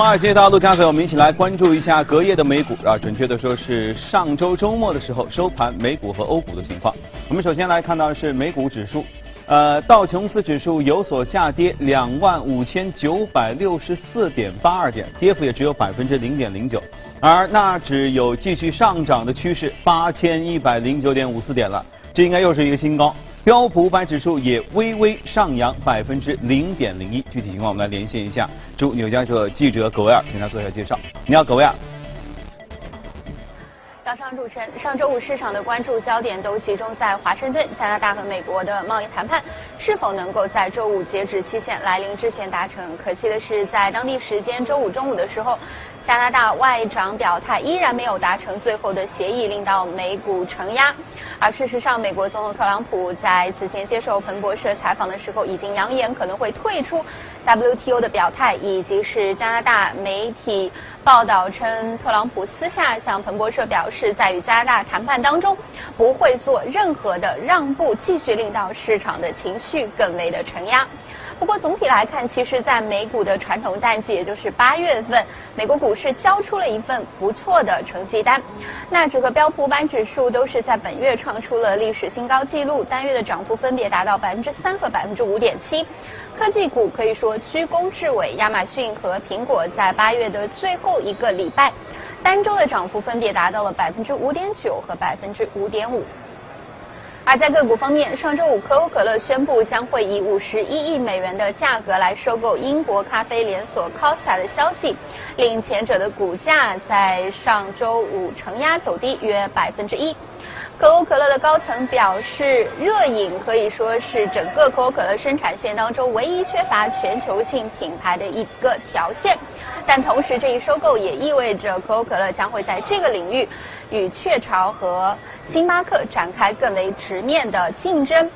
华尔街到陆家嘴，我们一起来关注一下隔夜的美股啊，准确的说是上周周末的时候收盘美股和欧股的情况。我们首先来看到是美股指数，呃，道琼斯指数有所下跌，两万五千九百六十四点八二点，跌幅也只有百分之零点零九，而纳指有继续上涨的趋势，八千一百零九点五四点了，这应该又是一个新高。标普五百指数也微微上扬百分之零点零一，具体情况我们来连线一下驻纽交所记者葛维尔，请他做一下介绍。你好，葛维尔。早上主持人，上周五市场的关注焦点都集中在华盛顿、加拿大和美国的贸易谈判是否能够在周五截止期限来临之前达成。可惜的是，在当地时间周五中午的时候。加拿大外长表态，依然没有达成最后的协议，令到美股承压。而事实上，美国总统特朗普在此前接受彭博社采访的时候，已经扬言可能会退出 WTO 的表态，以及是加拿大媒体报道称，特朗普私下向彭博社表示，在与加拿大谈判当中不会做任何的让步，继续令到市场的情绪更为的承压。不过总体来看，其实，在美股的传统淡季，也就是八月份，美国股市交出了一份不错的成绩单。纳指和标普五百指数都是在本月创出了历史新高纪录，单月的涨幅分别达到百分之三和百分之五点七。科技股可以说居功至伟，亚马逊和苹果在八月的最后一个礼拜，单周的涨幅分别达到了百分之五点九和百分之五点五。而在个股方面，上周五可口可乐宣布将会以五十一亿美元的价格来收购英国咖啡连锁 Costa 的消息，令前者的股价在上周五承压走低约百分之一。可口可乐的高层表示，热饮可以说是整个可口可乐生产线当中唯一缺乏全球性品牌的一个条件。但同时，这一收购也意味着可口可乐将会在这个领域与雀巢和星巴克展开更为直面的竞争。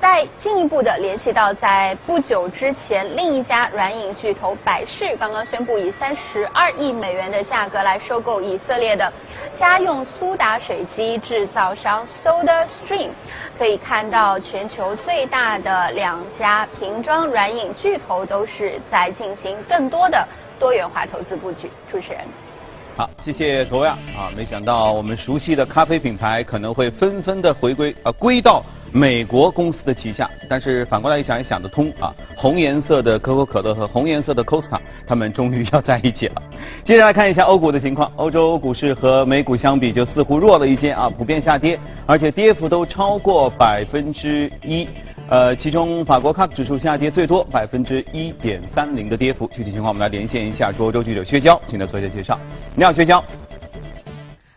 再进一步的联系到，在不久之前，另一家软饮巨头百事刚刚宣布以三十二亿美元的价格来收购以色列的家用苏打水机制造商 Soda Stream。可以看到，全球最大的两家瓶装软饮巨头都是在进行更多的。多元化投资布局，主持人。好，谢谢卓亚啊！没想到我们熟悉的咖啡品牌可能会纷纷的回归啊，归到美国公司的旗下。但是反过来一想也想得通啊，红颜色的可口可乐和红颜色的 Costa，他们终于要在一起了。接着来看一下欧股的情况，欧洲股市和美股相比就似乎弱了一些啊，普遍下跌，而且跌幅都超过百分之一。呃，其中法国 CAC 指数下跌最多，百分之一点三零的跌幅。具体情况我们来连线一下欧洲记者薛娇，请他做一下介绍。你好，薛娇。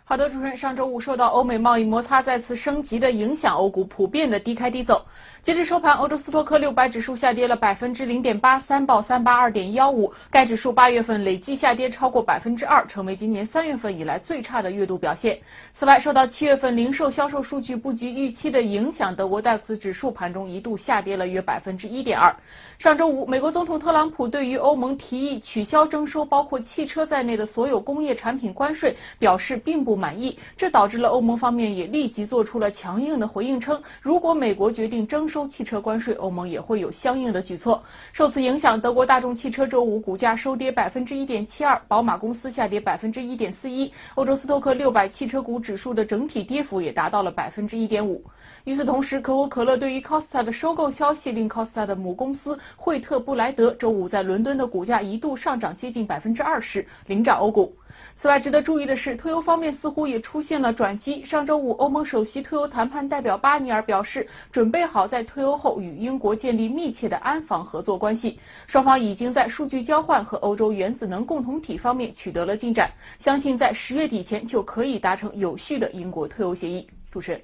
好的，主持人，上周五受到欧美贸易摩擦再次升级的影响，欧股普遍的低开低走。截至收盘，欧洲斯托克六百指数下跌了百分之零点八三，报三八二点幺五。该指数八月份累计下跌超过百分之二，成为今年三月份以来最差的月度表现。此外，受到七月份零售销售数据不及预期的影响，德国 DAX 指数盘中一度下跌了约百分之一点二。上周五，美国总统特朗普对于欧盟提议取消征收包括汽车在内的所有工业产品关税表示并不满意，这导致了欧盟方面也立即做出了强硬的回应，称如果美国决定征收。收汽车关税，欧盟也会有相应的举措。受此影响，德国大众汽车周五股价收跌百分之一点七二，宝马公司下跌百分之一点四一。欧洲斯托克六百汽车股指数的整体跌幅也达到了百分之一点五。与此同时，可口可乐对于 Costa 的收购消息，令 Costa 的母公司惠特布莱德周五在伦敦的股价一度上涨接近百分之二十，领涨欧股。此外，值得注意的是，退欧方面似乎也出现了转机。上周五，欧盟首席退欧谈判代表巴尼尔表示，准备好在退欧后与英国建立密切的安防合作关系。双方已经在数据交换和欧洲原子能共同体方面取得了进展，相信在十月底前就可以达成有序的英国退欧协议。主持人，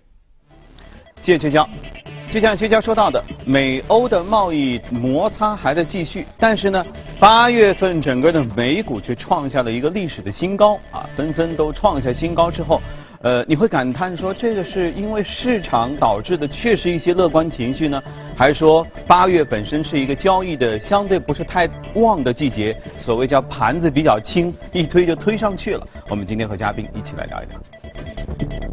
谢谢薛娇。就像薛娇说到的，美欧的贸易摩擦还在继续，但是呢，八月份整个的美股却创下了一个历史的新高啊，纷纷都创下新高之后，呃，你会感叹说这个是因为市场导致的，确实一些乐观情绪呢，还是说八月本身是一个交易的相对不是太旺的季节，所谓叫盘子比较轻，一推就推上去了。我们今天和嘉宾一起来聊一聊。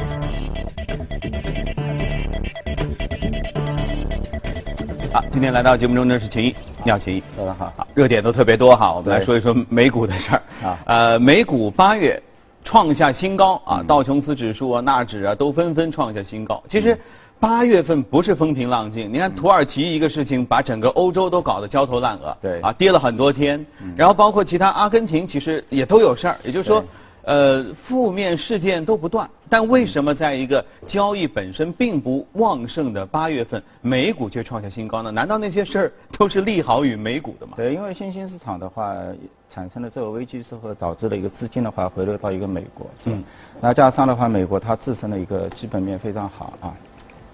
好，今天来到节目中的是秦毅。你好，秦毅，早上好。热点都特别多哈，我们来说一说美股的事儿。啊，呃，美股八月创下新高啊，道琼斯指数啊、纳指啊都纷纷创下新高。其实八月份不是风平浪静，你看土耳其一个事情把整个欧洲都搞得焦头烂额，对，啊，跌了很多天。然后包括其他阿根廷，其实也都有事儿，也就是说。呃，负面事件都不断，但为什么在一个交易本身并不旺盛的八月份，美股却创下新高呢？难道那些事儿都是利好于美股的吗？对，因为新兴市场的话产生了这个危机之后，导致了一个资金的话回流到一个美国，是吧？那加上的话，美国它自身的一个基本面非常好啊。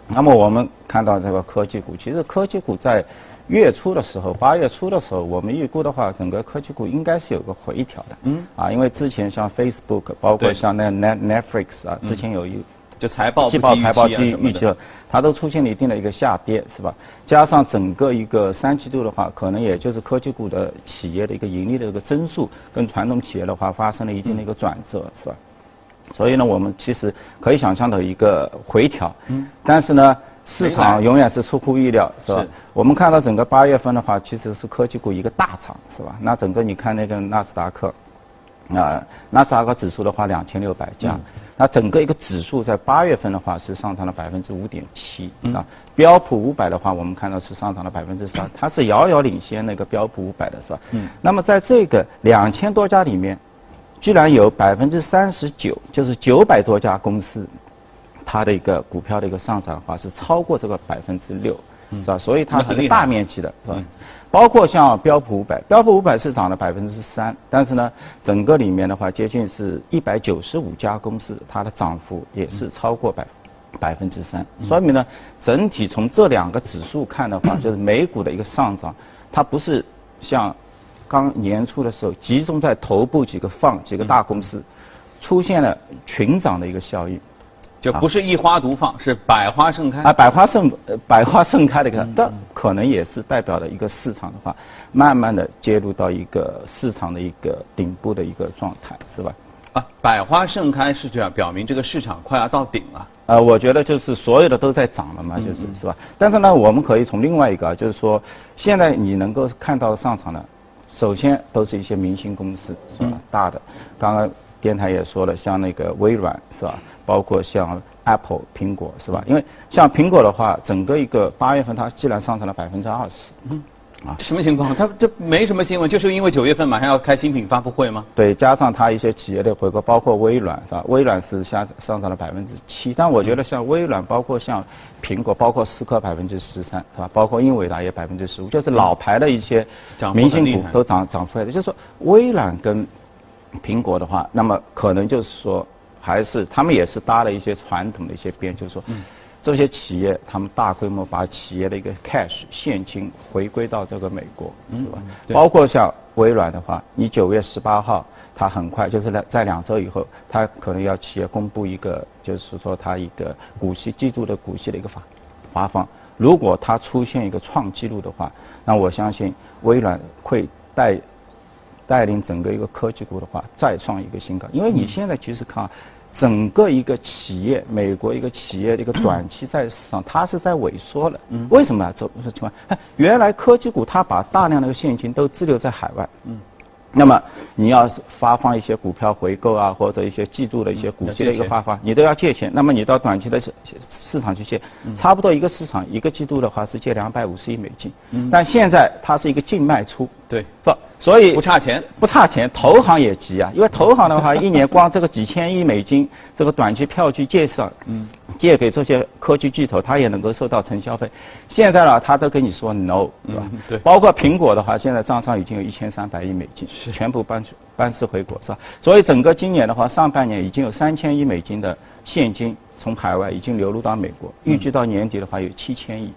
那么我们看到这个科技股，其实科技股在。月初的时候，八月初的时候，我们预估的话，整个科技股应该是有个回调的。嗯。啊，因为之前像 Facebook，包括像那 Net Netflix 啊，之前有一就财报季报财报季预期，它都出现了一定的一个下跌，是吧？加上整个一个三季度的话，可能也就是科技股的企业的一个盈利的一个增速，跟传统企业的话发生了一定的一个转折，是吧？所以呢，我们其实可以想象的一个回调。嗯。但是呢。市场永远是出乎意料，是吧？我们看到整个八月份的话，其实是科技股一个大涨，是吧？那整个你看那个纳斯达克，啊，纳斯达克指数的话两千六百家，那整个一个指数在八月份的话是上涨了百分之五点七，啊，标普五百的话我们看到是上涨了百分之三，它是遥遥领先那个标普五百的是吧？嗯。那么在这个两千多家里面，居然有百分之三十九，就是九百多家公司。它的一个股票的一个上涨的话是超过这个百分之六，是吧？所以它是一个大面积的，是吧？包括像标普五百，标普五百是涨了百分之三，但是呢，整个里面的话接近是一百九十五家公司，它的涨幅也是超过百百分之三，说明呢，整体从这两个指数看的话，就是美股的一个上涨，它不是像刚年初的时候集中在头部几个放几个大公司，出现了群涨的一个效应。就不是一花独放，是百花盛开啊！百花盛，百花盛开的一个，但可能也是代表了一个市场的话，慢慢的接入到一个市场的一个顶部的一个状态，是吧？啊，百花盛开是这样，表明这个市场快要到顶了。呃，我觉得就是所有的都在涨了嘛，就是是吧？但是呢，我们可以从另外一个，就是说，现在你能够看到上场的，首先都是一些明星公司，是吧？大的，刚刚电台也说了，像那个微软，是吧？包括像 Apple 苹果是吧？因为像苹果的话，整个一个八月份它既然上涨了百分之二十，嗯，啊，什么情况？它这没什么新闻，就是因为九月份马上要开新品发布会吗？对，加上它一些企业的回购，包括微软是吧？微软是下上涨了百分之七，但我觉得像微软，包括像苹果，包括思科百分之十三是吧？包括英伟达也百分之十五，就是老牌的一些明星股都涨涨出来的。就是说微软跟苹果的话，那么可能就是说。还是他们也是搭了一些传统的一些边，就是说，这些企业他们大规模把企业的一个 cash 现金回归到这个美国，是吧？包括像微软的话，你九月十八号，它很快就是在在两周以后，它可能要企业公布一个，就是说它一个股息季度的股息的一个发发放。如果它出现一个创纪录的话，那我相信微软会带带领整个一个科技股的话再创一个新高，因为你现在其实看。整个一个企业，美国一个企业的一个短期债市场，它是在萎缩了。嗯为什么啊？这这情况，原来科技股它把大量的现金都滞留在海外。嗯那么你要发放一些股票回购啊，或者一些季度的一些股息的一个发放，你都要借钱。那么你到短期的市市场去借，差不多一个市场一个季度的话是借两百五十亿美金。但现在它是一个净卖出。对。不。所以不差钱，不差钱，投行也急啊，因为投行的话，一年光这个几千亿美金，这个短期票据介绍，嗯，借给这些科技巨头，他也能够收到承销费。现在呢，他都跟你说 no，对吧？对。包括苹果的话，现在账上已经有一千三百亿美金，是全部搬搬至回国，是吧？所以整个今年的话，上半年已经有三千亿美金的现金从海外已经流入到美国，预计到年底的话有七千亿，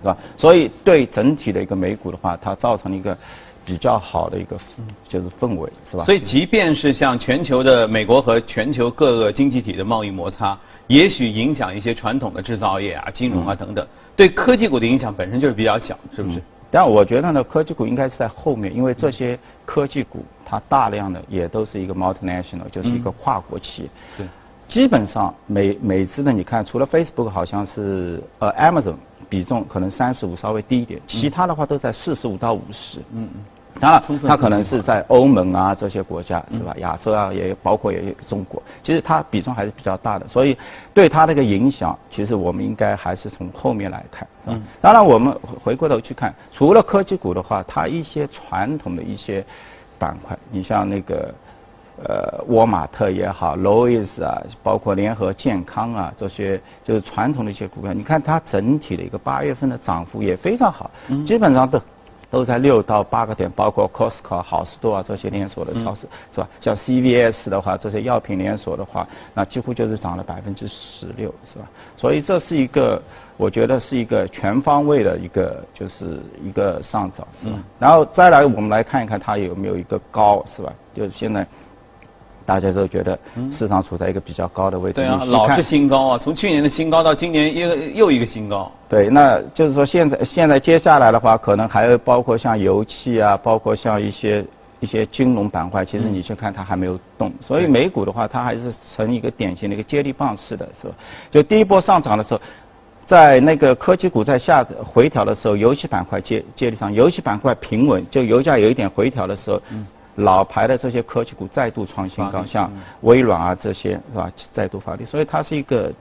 是吧？所以对整体的一个美股的话，它造成了一个。比较好的一个就是氛围，是吧？所以，即便是像全球的美国和全球各个经济体的贸易摩擦，也许影响一些传统的制造业啊、金融啊等等，对科技股的影响本身就是比较小，是不是？但我觉得呢，科技股应该是在后面，因为这些科技股它大量的也都是一个 multinational，就是一个跨国企业。对。基本上美美资呢，你看，除了 Facebook 好像是呃 Amazon 比重可能三十五稍微低一点，其他的话都在四十五到五十。嗯嗯。当然，它可能是在欧盟啊这些国家是吧？亚洲啊也包括也有中国，其实它比重还是比较大的，所以对它那个影响，其实我们应该还是从后面来看。嗯。当然，我们回过头去看，除了科技股的话，它一些传统的一些板块，你像那个呃沃尔玛特也好，Lowe's 啊，包括联合健康啊这些，就是传统的一些股票，你看它整体的一个八月份的涨幅也非常好，基本上都。都在六到八个点，包括 Costco、好事多啊这些连锁的超市，是吧？像 CVS 的话，这些药品连锁的话，那几乎就是涨了百分之十六，是吧？所以这是一个，我觉得是一个全方位的一个，就是一个上涨，是吧？然后再来，我们来看一看它有没有一个高，是吧？就是现在。大家都觉得市场处在一个比较高的位置，对啊，老是新高啊，从去年的新高到今年又又一个新高。对，那就是说现在现在接下来的话，可能还有包括像油气啊，包括像一些一些金融板块，其实你去看它还没有动。所以美股的话，它还是呈一个典型的一个接力棒式的，是吧？就第一波上涨的时候，在那个科技股在下回调的时候，油气板块接接力上，油气板块平稳，就油价有一点回调的时候。老牌的这些科技股再度创新高，像微软啊这些是吧？再度发力，所以它是一个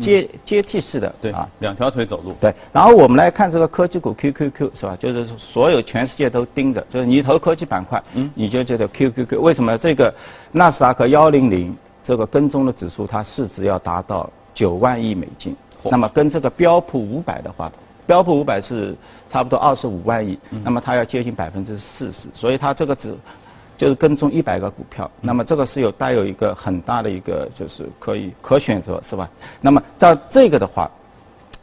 阶阶梯式的，对啊，两条腿走路。对，然后我们来看这个科技股 QQQ 是吧？就是所有全世界都盯着，就是你投科技板块，嗯，你就觉得 QQQ 为什么这个纳斯达克幺零零这个跟踪的指数，它市值要达到九万亿美金，那么跟这个标普五百的话。标普五百是差不多二十五万亿，那么它要接近百分之四十，所以它这个只就是跟踪一百个股票，那么这个是有带有一个很大的一个就是可以可选择是吧？那么照这个的话。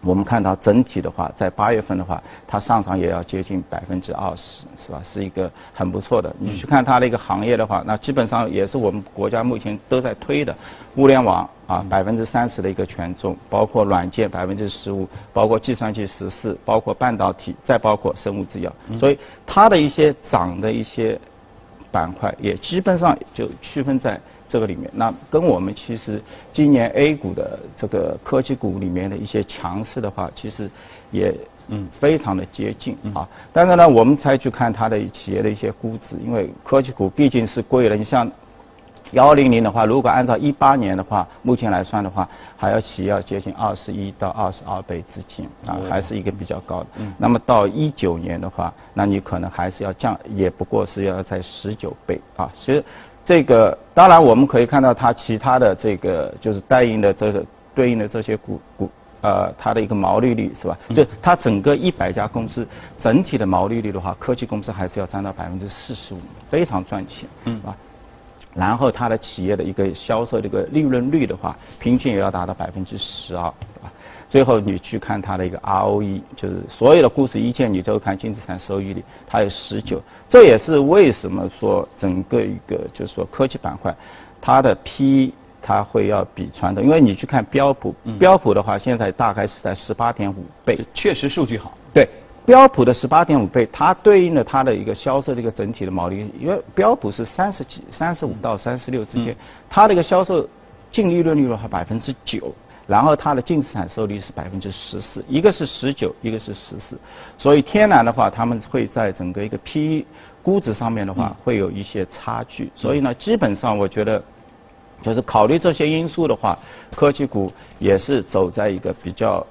我们看到整体的话，在八月份的话，它上涨也要接近百分之二十，是吧？是一个很不错的。你去看它的一个行业的话，那基本上也是我们国家目前都在推的，物联网啊，百分之三十的一个权重，包括软件百分之十五，包括计算机十四，包括半导体，再包括生物制药。所以它的一些涨的一些板块，也基本上就区分在。这个里面，那跟我们其实今年 A 股的这个科技股里面的一些强势的话，其实也嗯非常的接近啊。但是呢，我们才去看它的企业的一些估值，因为科技股毕竟是贵了。你像幺零零的话，如果按照一八年的话，目前来算的话，还要企业要接近二十一到二十二倍资金啊，还是一个比较高的。那么到一九年的话，那你可能还是要降，也不过是要在十九倍啊。其实。这个当然我们可以看到它其他的这个就是对应的这个对应的这些股股呃它的一个毛利率是吧？就它整个一百家公司整体的毛利率的话，科技公司还是要占到百分之四十五，非常赚钱，嗯啊。然后它的企业的一个销售这个利润率的话，平均也要达到百分之十二，对吧？最后你去看它的一个 ROE，就是所有的故事一切你都看净资产收益率，它有十九，这也是为什么说整个一个就是说科技板块，它的 P 它会要比传统，因为你去看标普，标普的话现在大概是在十八点五倍，确实数据好。对，标普的十八点五倍，它对应了它的一个销售的一个整体的毛利，因为标普是三十几、三十五到三十六之间，它的一个销售净利润率的话百分之九。然后它的净资产收益率是百分之十四，一个是十九，一个是十四，所以天然的话，他们会在整个一个 PE 估值上面的话，会有一些差距。所以呢，基本上我觉得，就是考虑这些因素的话，科技股也是走在一个比较，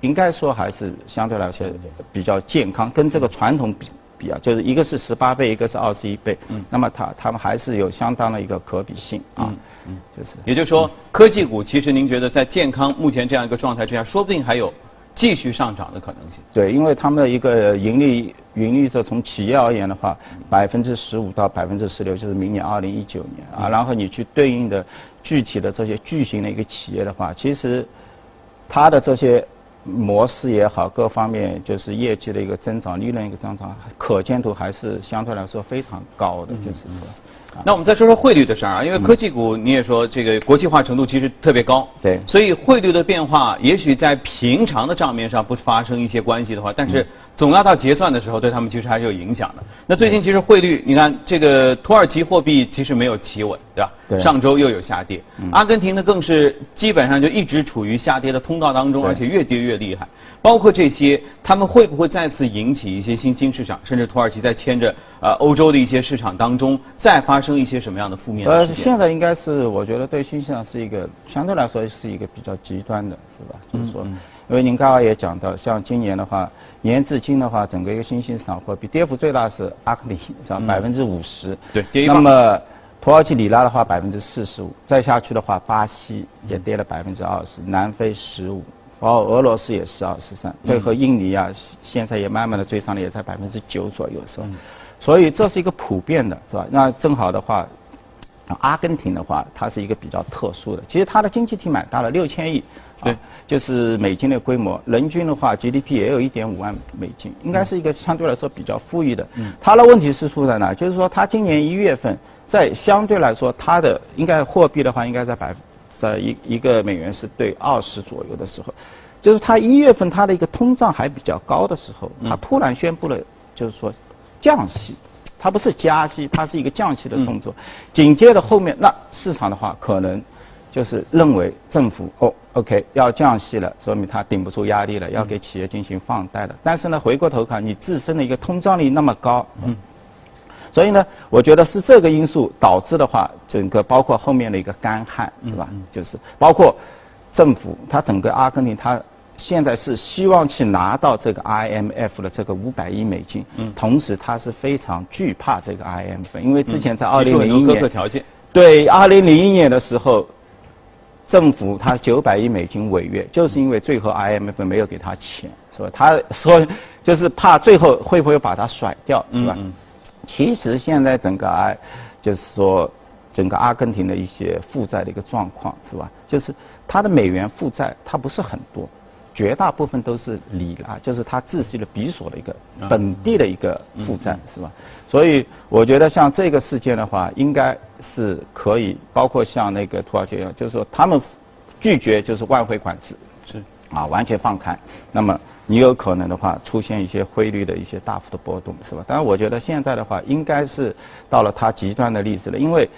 应该说还是相对来说比较健康，跟这个传统比。比啊，就是一个是十八倍，一个是二十一倍，嗯，那么它它们还是有相当的一个可比性啊，嗯，就是，也就是说，科技股其实您觉得在健康目前这样一个状态之下，说不定还有继续上涨的可能性。对，因为他们的一个盈利盈利是从企业而言的话，百分之十五到百分之十六，就是明年二零一九年啊，然后你去对应的具体的这些巨型的一个企业的话，其实它的这些。模式也好，各方面就是业绩的一个增长，利润一个增长，可见度还是相对来说非常高的，就是说。那我们再说说汇率的事儿啊，因为科技股你也说这个国际化程度其实特别高，对，所以汇率的变化，也许在平常的账面上不发生一些关系的话，但是总要到结算的时候，对他们其实还是有影响的。那最近其实汇率，你看这个土耳其货币其实没有企稳，对吧？对上周又有下跌，阿根廷呢更是基本上就一直处于下跌的通道当中，而且越跌越厉害。包括这些，他们会不会再次引起一些新兴市场，甚至土耳其在牵着呃欧洲的一些市场当中，再发生一些什么样的负面的呃，事件？现在应该是我觉得对新兴市场是一个相对来说是一个比较极端的，是吧？就是说，因为您刚刚也讲到，像今年的话，年至今的话，整个一个新兴市场货币跌幅最大是阿根廷，是吧？百分之五十。对跌一那么土耳其里拉的话百分之四十五，再下去的话，巴西也跌了百分之二十，南非十五。包括俄罗斯也是二十三，最后印尼啊，现在也慢慢的追上了，也在百分之九左右，是吧？所以这是一个普遍的，是吧？那正好的话，阿根廷的话，它是一个比较特殊的，其实它的经济体蛮大的，六千亿，对啊，就是美金的规模，人均的话 GDP 也有一点五万美金，应该是一个相对来说比较富裕的。嗯，它的问题是出在哪？就是说它今年一月份在相对来说它的应该货币的话应该在百在一一个美元是对二十左右的时候，就是它一月份它的一个通胀还比较高的时候，它突然宣布了就是说降息。它不是加息，它是一个降息的动作。紧接着后面，那市场的话可能就是认为政府哦，OK 要降息了，说明它顶不住压力了，要给企业进行放贷了。但是呢，回过头看，你自身的一个通胀率那么高，嗯，所以呢，我觉得是这个因素导致的话，整个包括后面的一个干旱，对吧？就是包括政府，它整个阿根廷它。现在是希望去拿到这个 IMF 的这个五百亿美金，嗯，同时他是非常惧怕这个 IMF，因为之前在二零零一年，刻条件。对，二零零一年的时候，政府他九百亿美金违约，就是因为最后 IMF 没有给他钱，是吧？他说就是怕最后会不会把他甩掉，是吧？嗯嗯其实现在整个 I，就是说整个阿根廷的一些负债的一个状况，是吧？就是它的美元负债它不是很多。绝大部分都是里拉，就是他自己的比索的一个本地的一个负债，是吧？所以我觉得像这个事件的话，应该是可以，包括像那个土耳其就是说他们拒绝就是外汇管制，是啊，完全放开，那么你有可能的话出现一些汇率的一些大幅的波动，是吧？当然，我觉得现在的话应该是到了它极端的例子了，因为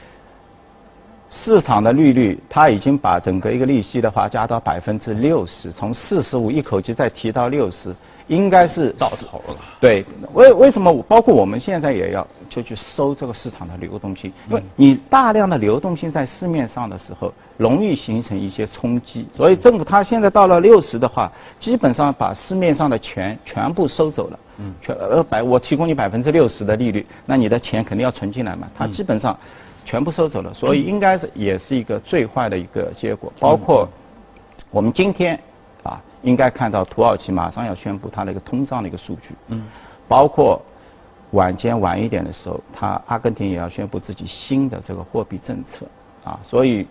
市场的利率它已经把整个一个利息的话加到百分之六十，从四十五一口气再提到六十，应该是到头了。对，为为什么包括我们现在也要就去收这个市场的流动性？因为你大量的流动性在市面上的时候，容易形成一些冲击。所以政府它现在到了六十的话，基本上把市面上的钱全部收走了。嗯，全呃百我提供你百分之六十的利率，那你的钱肯定要存进来嘛。它基本上全部收走了，所以应该是也是一个最坏的一个结果。包括我们今天啊，应该看到土耳其马上要宣布它的一个通胀的一个数据。嗯，包括晚间晚一点的时候，它阿根廷也要宣布自己新的这个货币政策啊，所以。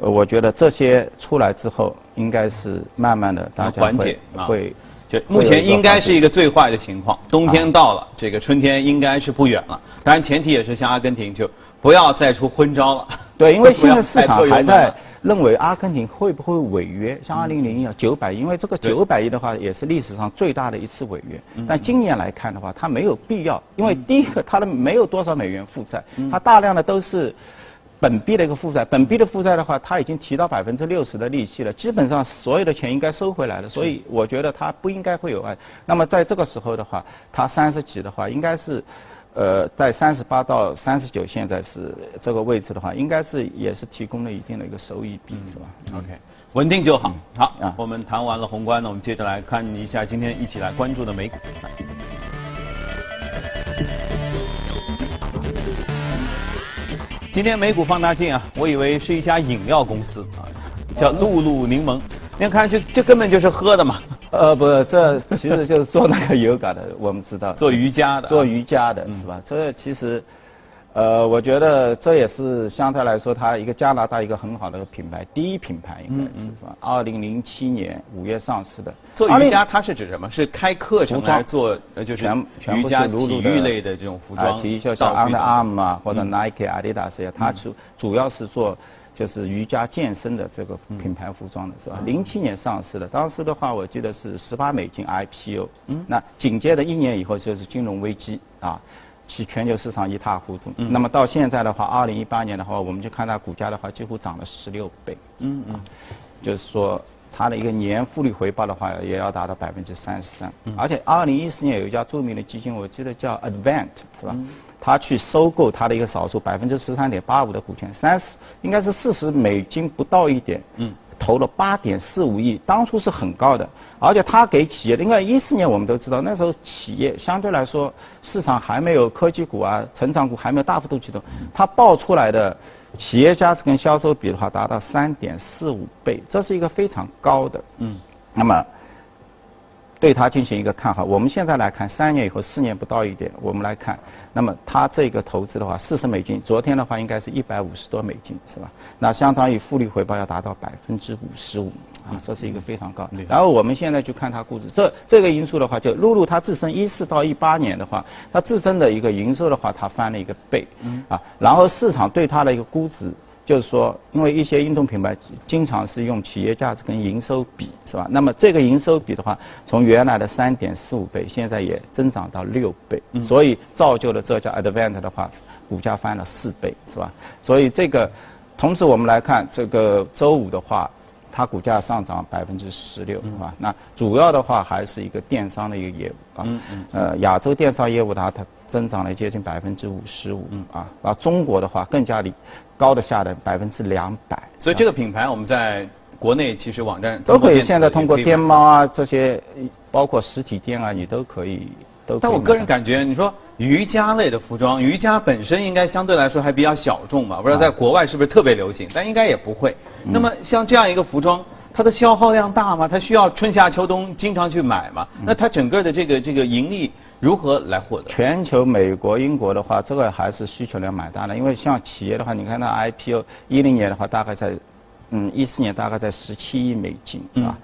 呃，我觉得这些出来之后，应该是慢慢的大家会缓解啊会就目前应该是一个最坏的情况，冬天到了，这个春天应该是不远了。当然，前提也是像阿根廷就不要再出昏招了。对，因为 现在市场还在认为阿根廷会不会违约，像二零零一啊九百亿，因为这个九百亿的话也是历史上最大的一次违约。嗯但今年来看的话，它没有必要，因为第一个它的没有多少美元负债，嗯它大量的都是。本币的一个负债，本币的负债的话，它已经提到百分之六十的利息了，基本上所有的钱应该收回来了，所以我觉得它不应该会有案。那么在这个时候的话，它三十几的话，应该是，呃，在三十八到三十九，现在是这个位置的话，应该是也是提供了一定的一个收益比，是吧？OK，稳定就好。好啊，我们谈完了宏观呢，我们接着来看一下今天一起来关注的美股。今天美股放大镜啊，我以为是一家饮料公司啊，叫露露柠檬。你看，这这根本就是喝的嘛，呃，不，这其实就是做那个油感的，我们知道。做瑜伽的啊。做瑜伽的是吧？这其实，呃，我觉得这也是相对来说，它一个加拿大一个很好的品牌，第一品牌应该是是吧？二零零七年五月上市的。做瑜伽它是指什么？是开课程服装还是做呃就是全全部瑜伽体育类的这种服装啊体育就像 Under Armour 啊，或者 Nike、Adidas 呀，它主主要是做就是瑜伽健身的这个品牌服装的是吧？零七年上市的，当时的话我记得是十八美金 IPO。嗯。那紧接着一年以后就是金融危机啊，其全球市场一塌糊涂。嗯。那么到现在的话，二零一八年的话，我们就看它股价的话，几乎涨了十六倍。嗯嗯。就是说。它的一个年复利回报的话，也要达到百分之三十三。而且，二零一四年有一家著名的基金，我记得叫 Advent，是吧？他去收购它的一个少数百分之十三点八五的股权，三十应该是四十美金不到一点，投了八点四五亿，当初是很高的。而且他给企业，因为一四年我们都知道，那时候企业相对来说市场还没有科技股啊、成长股还没有大幅度启动，它爆出来的。企业价值跟销售比的话，达到三点四五倍，这是一个非常高的。嗯，那么。对它进行一个看好。我们现在来看，三年以后，四年不到一点，我们来看，那么它这个投资的话，四十美金，昨天的话应该是一百五十多美金，是吧？那相当于复利回报要达到百分之五十五，啊，这是一个非常高。然后我们现在去看它估值，这这个因素的话，就露露它自身一四到一八年的话，它自身的一个营收的话，它翻了一个倍，啊，然后市场对它的一个估值。就是说，因为一些运动品牌经常是用企业价值跟营收比，是吧？那么这个营收比的话，从原来的三点四五倍，现在也增长到六倍，所以造就了这家 Advent 的话，股价翻了四倍，是吧？所以这个，同时我们来看这个周五的话，它股价上涨百分之十六，是吧？那主要的话还是一个电商的一个业务啊，呃，亚洲电商业务的话，它。增长了接近百分之五十五，啊，而中国的话更加的高的下的百分之两百。所以这个品牌我们在国内其实网站都可以，现在通过天猫啊这些，包括实体店啊，你都可以都。但我个人感觉，你说瑜伽类的服装，瑜伽本身应该相对来说还比较小众嘛，不知道在国外是不是特别流行？但应该也不会。那么像这样一个服装，它的消耗量大吗？它需要春夏秋冬经常去买吗？那它整个的这个这个盈利？如何来获得？全球美国、英国的话，这个还是需求量蛮大的。因为像企业的话，你看它 IPO 一零年的话，大概在嗯一四年大概在十七亿美金啊，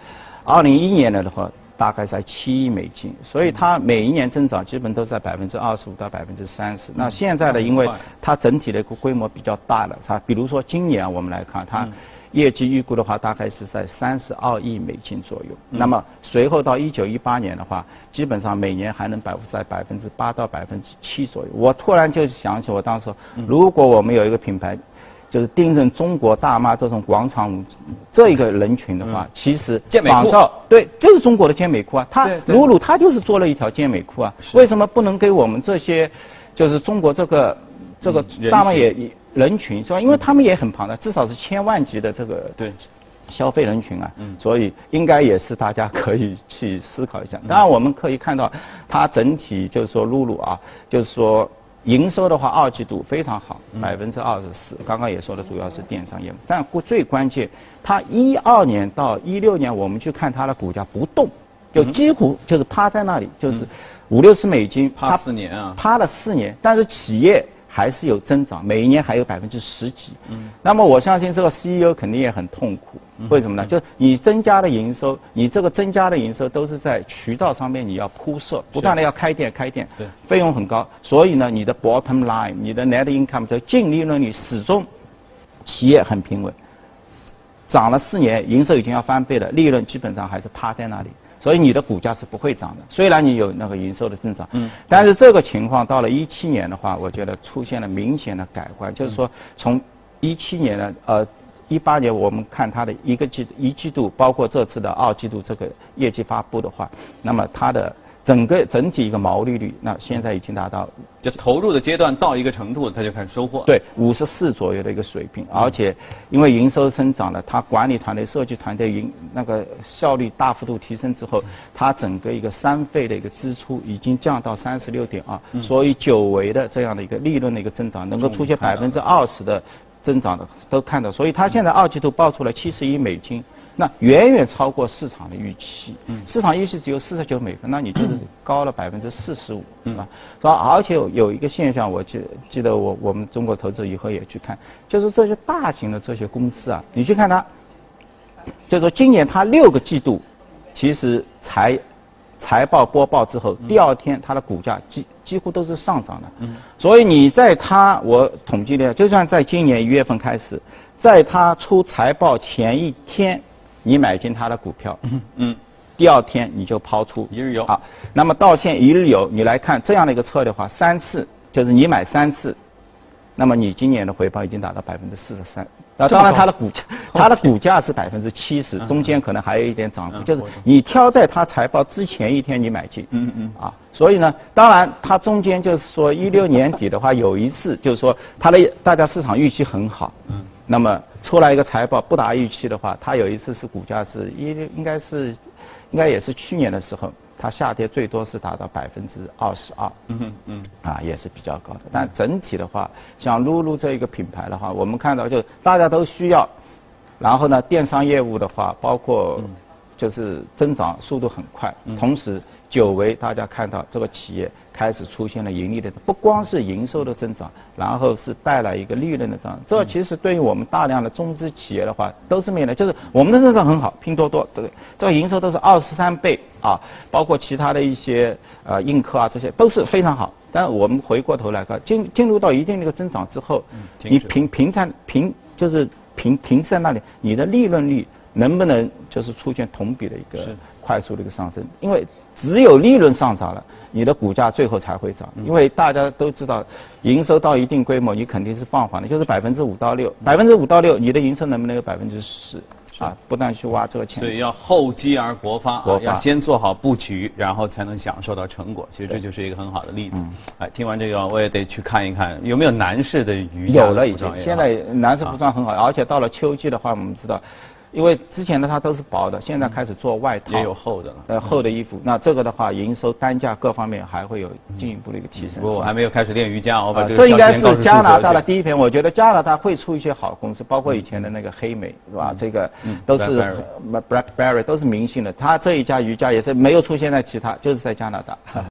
二零一一年的话大概在七亿美金，所以它每一年增长基本都在百分之二十五到百分之三十。那现在的，因为它整体的一个规模比较大了，它比如说今年我们来看它。业绩预估的话，大概是在三十二亿美金左右。那么随后到一九一八年的话，基本上每年还能百分之八到百分之七左右。我突然就想起，我当时如果我们有一个品牌，就是盯着中国大妈这种广场舞这一个人群的话，其实仿照对，就是中国的健美裤啊。他鲁鲁他就是做了一条健美裤啊。为什么不能给我们这些，就是中国这个这个大妈也也？人群是吧？因为他们也很庞大，至少是千万级的这个对消费人群啊，嗯所以应该也是大家可以去思考一下。当然，我们可以看到它整体就是说露露啊，就是说营收的话，二季度非常好，百分之二十四。刚刚也说的主要是电商业务，但最关键，它一二年到一六年，我们去看它的股价不动，就几乎就是趴在那里，就是五六十美金，趴四年啊，趴了四年，但是企业。还是有增长，每一年还有百分之十几。嗯，那么我相信这个 CEO 肯定也很痛苦。为什么呢？就是你增加的营收，你这个增加的营收都是在渠道上面你要铺设，不断的要开店开店，对，费用很高。所以呢，你的 bottom line，你的 net income 的净利润率始终企业很平稳，涨了四年，营收已经要翻倍了，利润基本上还是趴在那里。所以你的股价是不会涨的，虽然你有那个营收的增长，嗯，但是这个情况到了一七年的话，我觉得出现了明显的改观，就是说从一七年的呃一八年我们看它的一个季一季度，包括这次的二季度这个业绩发布的话，那么它的。整个整体一个毛利率，那现在已经达到，就投入的阶段到一个程度，它就开始收获。对，五十四左右的一个水平，而且因为营收增长了，它管理团队、设计团队营那个效率大幅度提升之后，它整个一个三费的一个支出已经降到三十六点二，所以久违的这样的一个利润的一个增长，能够出现百分之二十的增长的都看到，所以它现在二季度报出了七十亿美金。那远远超过市场的预期，市场预期只有四十九美分，那你就是高了百分之四十五，是吧？是吧？而且有一个现象，我记记得我我们中国投资以后也去看，就是这些大型的这些公司啊，你去看它，就说今年它六个季度，其实财财报播报之后，第二天它的股价几几乎都是上涨的，所以你在它我统计的，就算在今年一月份开始。在它出财报前一天，你买进它的股票，嗯，第二天你就抛出，一日游。好，那么到现一日游，你来看这样的一个策略的话，三次就是你买三次，那么你今年的回报已经达到百分之四十三。那当然它的股价，它的股价是百分之七十，中间可能还有一点涨幅，就是你挑在它财报之前一天你买进，嗯嗯。啊，所以呢，当然它中间就是说一六年底的话，有一次就是说它的大家市场预期很好，嗯，那么出来一个财报不达预期的话，它有一次是股价是一应该是应该也是去年的时候，它下跌最多是达到百分之二十二，嗯哼嗯，啊，也是比较高的。但整体的话，像露露这一个品牌的话，我们看到就大家都需要，然后呢，电商业务的话，包括就是增长速度很快，同时久违大家看到这个企业开始出现了盈利的，不光是营收的增长，然后是带来一个利润的增长。这其实对于我们大量的中资企业的话，都是面临，就是我们的增长很好，拼多多对？这个营收都是二十三倍啊，包括其他的一些呃映客啊，这些都是非常好。但我们回过头来看，进进入到一定的一个增长之后，你平平在平就是平停在那里，你的利润率能不能就是出现同比的一个快速的一个上升？因为只有利润上涨了，你的股价最后才会涨。因为大家都知道，营收到一定规模，你肯定是放缓的，就是百分之五到六，百分之五到六，你的营收能不能有百分之十？啊，不断去挖这个钱。所以要厚积而薄发，要先做好布局，然后才能享受到成果。其实这就是一个很好的例子。嗯哎，听完这个，我也得去看一看有没有男士的瑜伽有了已经，现在男士服装很好，而且到了秋季的话，我们知道，因为之前的它都是薄的，现在开始做外套，也有厚的了。呃厚的衣服。那这个的话，营收单价各方面还会有进一步的一个提升。不过我还没有开始练瑜伽，我把啊这个这应该是加拿大的。第一篇，我觉得加拿大会出一些好公司，包括以前的那个黑莓，是吧？这个嗯都是 BlackBerry 都是明星的，它这一家瑜伽也是没有出现在其他，就是在加拿大。